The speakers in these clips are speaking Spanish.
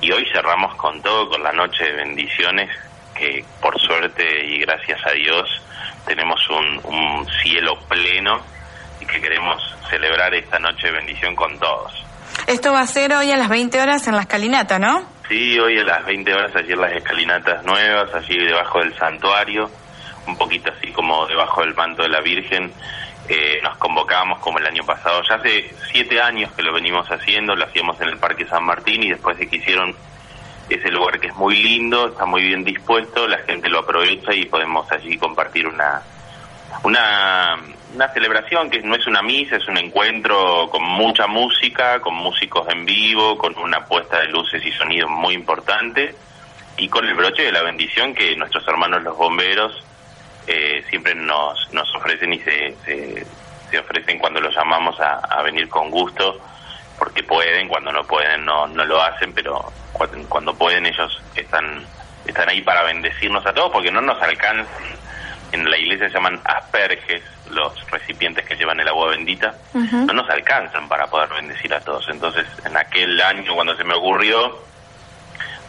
Y hoy cerramos con todo, con la noche de bendiciones, que por suerte y gracias a Dios tenemos un, un cielo pleno y que queremos celebrar esta noche de bendición con todos. Esto va a ser hoy a las 20 horas en la escalinata, ¿no? Sí, hoy a las 20 horas allí en las escalinatas nuevas, allí debajo del santuario, un poquito así como debajo del manto de la Virgen. Eh, nos convocamos como el año pasado. Ya hace siete años que lo venimos haciendo, lo hacíamos en el Parque San Martín y después de que hicieron ese lugar que es muy lindo, está muy bien dispuesto, la gente lo aprovecha y podemos allí compartir una, una, una celebración que no es una misa, es un encuentro con mucha música, con músicos en vivo, con una puesta de luces y sonidos muy importante y con el broche de la bendición que nuestros hermanos los bomberos eh, siempre nos, nos ofrecen y se, se, ofrecen cuando los llamamos a, a, venir con gusto, porque pueden, cuando no pueden no, no lo hacen, pero cuando, cuando pueden ellos están, están ahí para bendecirnos a todos, porque no nos alcanzan, en la iglesia se llaman asperges, los recipientes que llevan el agua bendita, uh -huh. no nos alcanzan para poder bendecir a todos. Entonces, en aquel año cuando se me ocurrió,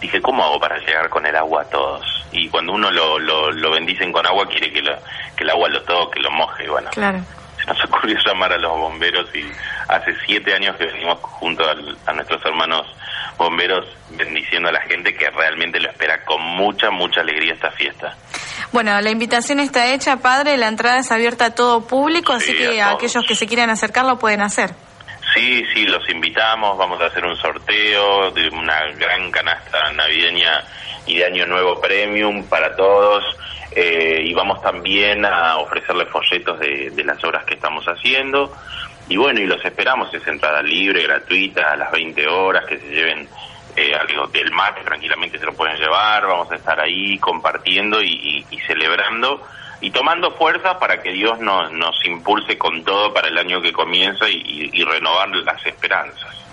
dije, ¿cómo hago para llegar con el agua a todos? Y cuando uno lo, lo, lo bendicen con agua, quiere que, lo, que el agua lo toque, lo moje, bueno. Claro. Se nos ocurrió llamar a los bomberos y hace siete años que venimos junto al, a nuestros hermanos bomberos bendiciendo a la gente que realmente lo espera con mucha, mucha alegría esta fiesta. Bueno, la invitación está hecha, padre, la entrada es abierta a todo público, Sí, así que a aquellos que se quieran acercar lo pueden hacer. Sí, sí, los invitamos, vamos a hacer un sorteo de una gran canasta navideña y de Año Nuevo Premium para todos eh, y vamos también a ofrecerles folletos de, de las obras que estamos haciendo. Y bueno, y los esperamos, es entrada libre, gratuita, a las 20 horas, que se lleven eh, algo del mate, tranquilamente se lo pueden llevar, vamos a estar ahí compartiendo y, y, y celebrando y tomando fuerza para que Dios nos, nos impulse con todo para el año que comienza y renovar las esperanzas.